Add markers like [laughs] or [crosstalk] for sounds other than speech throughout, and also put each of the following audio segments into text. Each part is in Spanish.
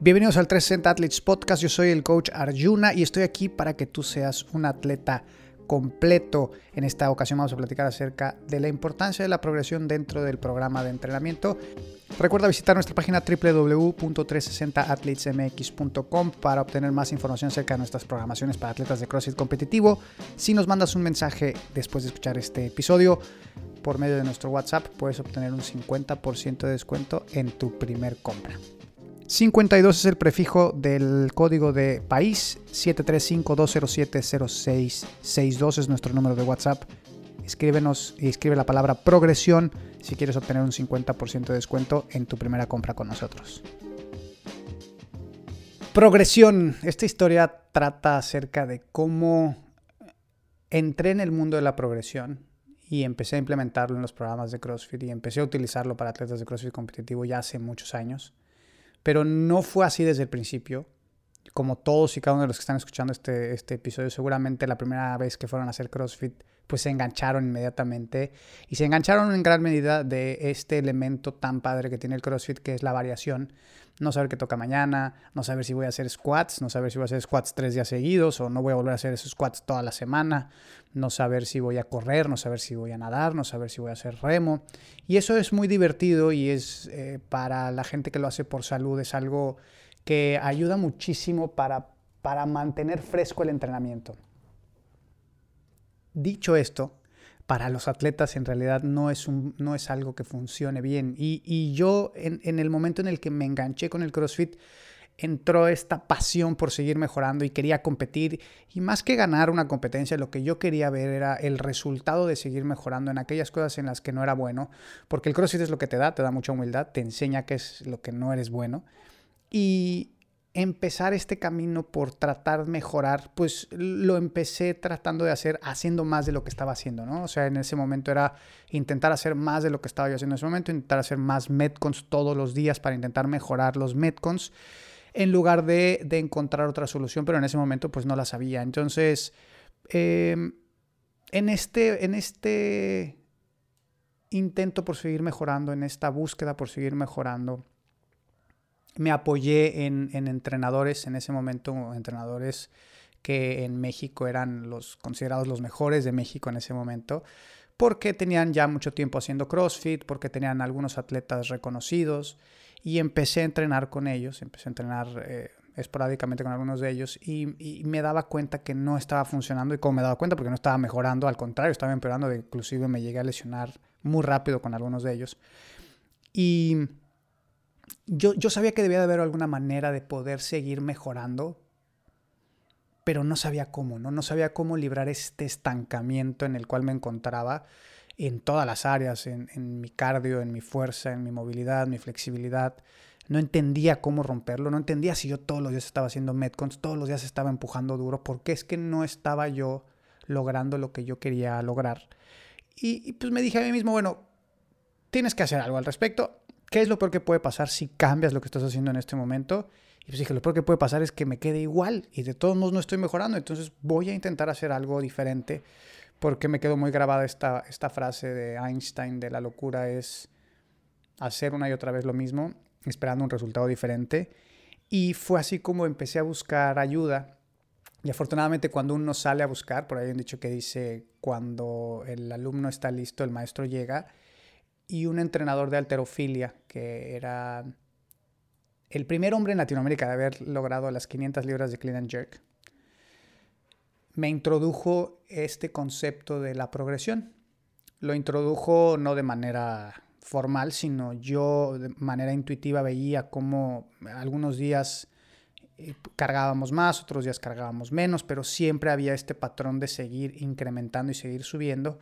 Bienvenidos al 360 Athletes Podcast, yo soy el coach Arjuna y estoy aquí para que tú seas un atleta completo. En esta ocasión vamos a platicar acerca de la importancia de la progresión dentro del programa de entrenamiento. Recuerda visitar nuestra página www.360athletesmx.com para obtener más información acerca de nuestras programaciones para atletas de CrossFit competitivo. Si nos mandas un mensaje después de escuchar este episodio por medio de nuestro WhatsApp, puedes obtener un 50% de descuento en tu primer compra. 52 es el prefijo del código de país. 735-207-0662 es nuestro número de WhatsApp. Escríbenos y escribe la palabra progresión si quieres obtener un 50% de descuento en tu primera compra con nosotros. Progresión. Esta historia trata acerca de cómo entré en el mundo de la progresión y empecé a implementarlo en los programas de CrossFit y empecé a utilizarlo para atletas de CrossFit competitivo ya hace muchos años. Pero no fue así desde el principio. Como todos y cada uno de los que están escuchando este, este episodio, seguramente la primera vez que fueron a hacer CrossFit, pues se engancharon inmediatamente. Y se engancharon en gran medida de este elemento tan padre que tiene el CrossFit, que es la variación. No saber qué toca mañana, no saber si voy a hacer squats, no saber si voy a hacer squats tres días seguidos o no voy a volver a hacer esos squats toda la semana, no saber si voy a correr, no saber si voy a nadar, no saber si voy a hacer remo. Y eso es muy divertido y es eh, para la gente que lo hace por salud, es algo que ayuda muchísimo para, para mantener fresco el entrenamiento. Dicho esto, para los atletas en realidad no es, un, no es algo que funcione bien. Y, yo en, en, el momento en el que me enganché con el CrossFit, entró esta pasión por seguir mejorando y quería competir. Y más que ganar una competencia, lo que yo quería ver era el resultado de seguir mejorando en aquellas cosas en las que no era bueno. Porque el CrossFit es lo que te da, te da mucha humildad, te enseña qué es lo que no eres bueno. Y empezar este camino por tratar de mejorar, pues lo empecé tratando de hacer, haciendo más de lo que estaba haciendo, ¿no? O sea, en ese momento era intentar hacer más de lo que estaba yo haciendo en ese momento, intentar hacer más Metcons todos los días para intentar mejorar los Metcons, en lugar de, encontrar otra solución, pero en ese momento pues no la sabía. Entonces, em, en, este, en este intento por seguir mejorando, en esta búsqueda por seguir mejorando, me apoyé en, entrenadores en ese momento, entrenadores que en México eran los considerados los mejores de México en ese momento, porque tenían ya mucho tiempo haciendo CrossFit, porque tenían algunos atletas reconocidos y empecé a entrenar con ellos, empecé a entrenar eh, esporádicamente con algunos de ellos y, me daba cuenta que no estaba funcionando y como me daba cuenta porque no estaba mejorando, al contrario, estaba empeorando, inclusive me llegué a lesionar muy rápido con algunos de ellos. Y yo, sabía que debía de haber alguna manera de poder seguir mejorando, pero no sabía cómo, ¿no? No sabía cómo librar este estancamiento en el cual me encontraba en todas las áreas, en, en, mi cardio, en mi fuerza, en mi movilidad, mi flexibilidad. No entendía cómo romperlo, no entendía si yo todos los días estaba haciendo Metcons, todos los días estaba empujando duro, porque es que no estaba yo logrando lo que yo quería lograr. Y, y pues me dije a mí mismo, bueno, tienes que hacer algo al respecto. ¿Qué es lo peor que puede pasar si cambias lo que estás haciendo en este momento? Y pues dije, lo peor que puede pasar es que me quede igual y de todos modos no estoy mejorando, entonces voy a intentar hacer algo diferente porque me quedó muy grabada esta, esta frase de Einstein de la locura es hacer una y otra vez lo mismo, esperando un resultado diferente. Y fue así como empecé a buscar ayuda. Y afortunadamente cuando uno sale a buscar, por ahí hay un dicho que dice, cuando el alumno está listo, el maestro llega y un entrenador de alterofilia que era el primer hombre en Latinoamérica de haber logrado las 500 libras de clean and jerk. Me introdujo este concepto de la progresión. Lo introdujo no de manera formal, sino yo de manera intuitiva veía cómo algunos días eh, cargábamos más, otros días cargábamos menos, pero siempre había este patrón de seguir incrementando y seguir subiendo.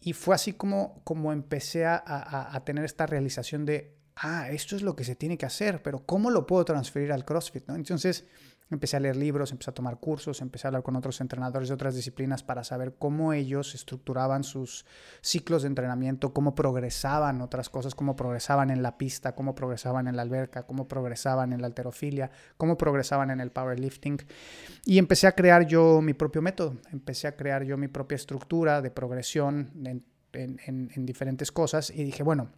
Y fue así como, como empecé a, a, tener esta realización de, ah, esto es lo que se tiene que hacer, pero ¿cómo lo puedo transferir al CrossFit? ¿no? Entonces empecé a leer libros, empecé a tomar cursos, empecé a hablar con otros entrenadores de otras disciplinas para saber cómo ellos estructuraban sus ciclos de entrenamiento, cómo progresaban otras cosas, cómo progresaban en la pista, cómo progresaban en la alberca, cómo progresaban en la alterofilia, cómo progresaban en el powerlifting. Y empecé a crear yo mi propio método, empecé a crear yo mi propia estructura de progresión en, en, en diferentes cosas y dije, bueno,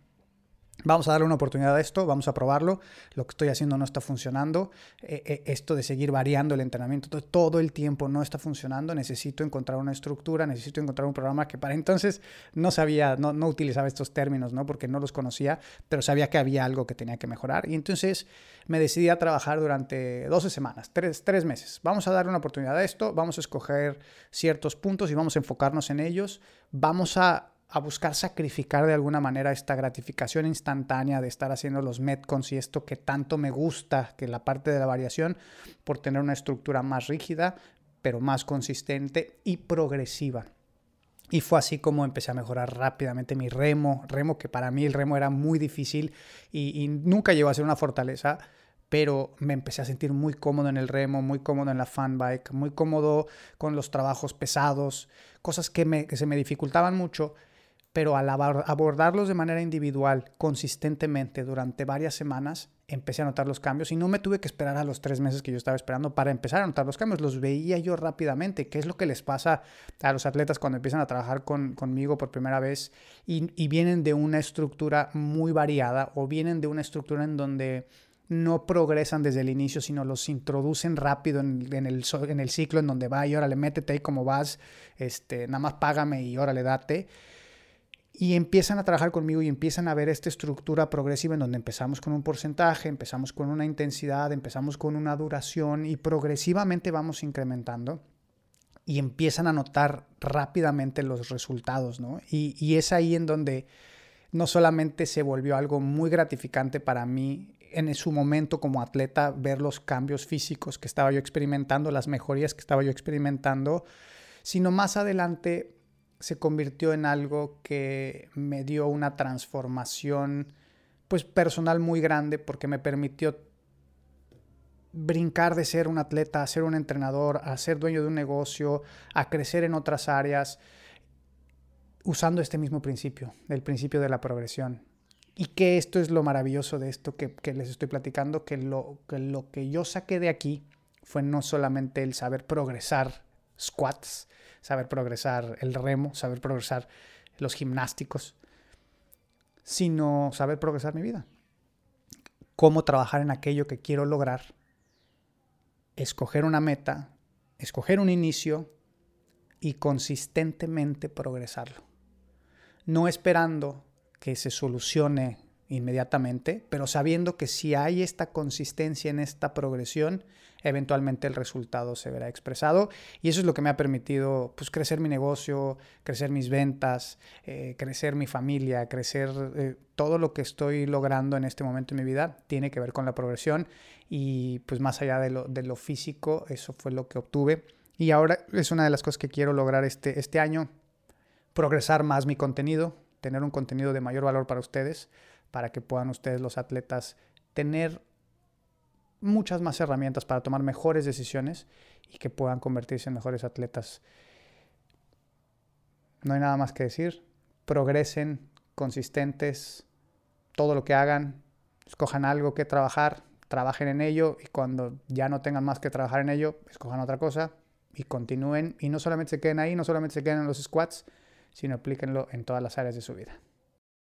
Vamos a darle una oportunidad a esto, vamos a probarlo. Lo que estoy haciendo no está funcionando. Eh, eh, esto de seguir variando el entrenamiento todo, el tiempo no está funcionando. Necesito encontrar una estructura, necesito encontrar un programa que para [laughs] entonces no sabía, no, no utilizaba estos términos, ¿no? Porque no los conocía, pero sabía que había algo que tenía que mejorar. Y entonces me decidí a trabajar durante 12 semanas, tres, tres meses. Vamos a darle una oportunidad a esto, vamos a escoger ciertos puntos y vamos a enfocarnos en ellos. Vamos a a buscar sacrificar de alguna manera esta gratificación instantánea de estar haciendo los metcons y esto que tanto me gusta, que la parte de la variación, por tener una estructura más rígida, pero más consistente y progresiva. Y fue así como empecé a mejorar rápidamente mi remo, remo que para mí el remo era muy difícil y, nunca llegó a ser una fortaleza, pero me empecé a sentir muy cómodo en el remo, muy cómodo en la fan bike, muy cómodo con los trabajos pesados, cosas que, se me dificultaban mucho pero al abordarlos de manera individual, consistentemente, durante varias semanas, empecé a notar los cambios y no me tuve que esperar a los tres meses que yo estaba esperando para empezar a notar los cambios, los veía yo rápidamente, qué es lo que les pasa a los atletas cuando empiezan a trabajar conmigo por primera vez y, vienen de una estructura muy variada o vienen de una estructura en donde no progresan desde el inicio, sino los introducen rápido en, el, en el ciclo en donde va y órale, métete ahí como vas, este, nada más págame y órale, date y empiezan a trabajar conmigo y empiezan a ver esta estructura progresiva en donde empezamos con un porcentaje, empezamos con una intensidad, empezamos con una duración y progresivamente vamos incrementando y empiezan a notar rápidamente los resultados, ¿no? Y, y es ahí en donde no solamente se volvió algo muy gratificante para mí en su momento como atleta ver los cambios físicos que estaba yo experimentando, las mejorías que estaba yo experimentando, sino más adelante se convirtió en algo que me dio una transformación pues personal muy grande porque me permitió brincar de ser un atleta a ser un entrenador, a ser dueño de un negocio, a crecer en otras áreas, usando este mismo principio, el principio de la progresión. Y que esto es lo maravilloso de esto que, les estoy platicando, que lo, que lo que yo saqué de aquí fue no solamente el saber progresar squats, saber progresar el remo, saber progresar los gimnásticos, sino saber progresar mi vida. Cómo trabajar en aquello que quiero lograr, escoger una meta, escoger un inicio y consistentemente progresarlo. No esperando que se solucione inmediatamente, pero sabiendo que si hay esta consistencia en esta progresión, eventualmente el resultado se verá expresado. Y eso es lo que me ha permitido pues, crecer mi negocio, crecer mis ventas, eh, crecer mi familia, crecer eh, todo lo que estoy logrando en este momento en mi vida tiene que ver con la progresión. Y pues más allá de lo, de lo físico, eso fue lo que obtuve. Y ahora es una de las cosas que quiero lograr este, este año, progresar más mi contenido, tener un contenido de mayor valor para ustedes para que puedan ustedes los atletas tener muchas más herramientas para tomar mejores decisiones y que puedan convertirse en mejores atletas. No hay nada más que decir. Progresen, consistentes, todo lo que hagan, escojan algo que trabajar, trabajen en ello y cuando ya no tengan más que trabajar en ello, escojan otra cosa y continúen y no solamente se queden ahí, no solamente se queden en los squats, sino aplíquenlo en todas las áreas de su vida.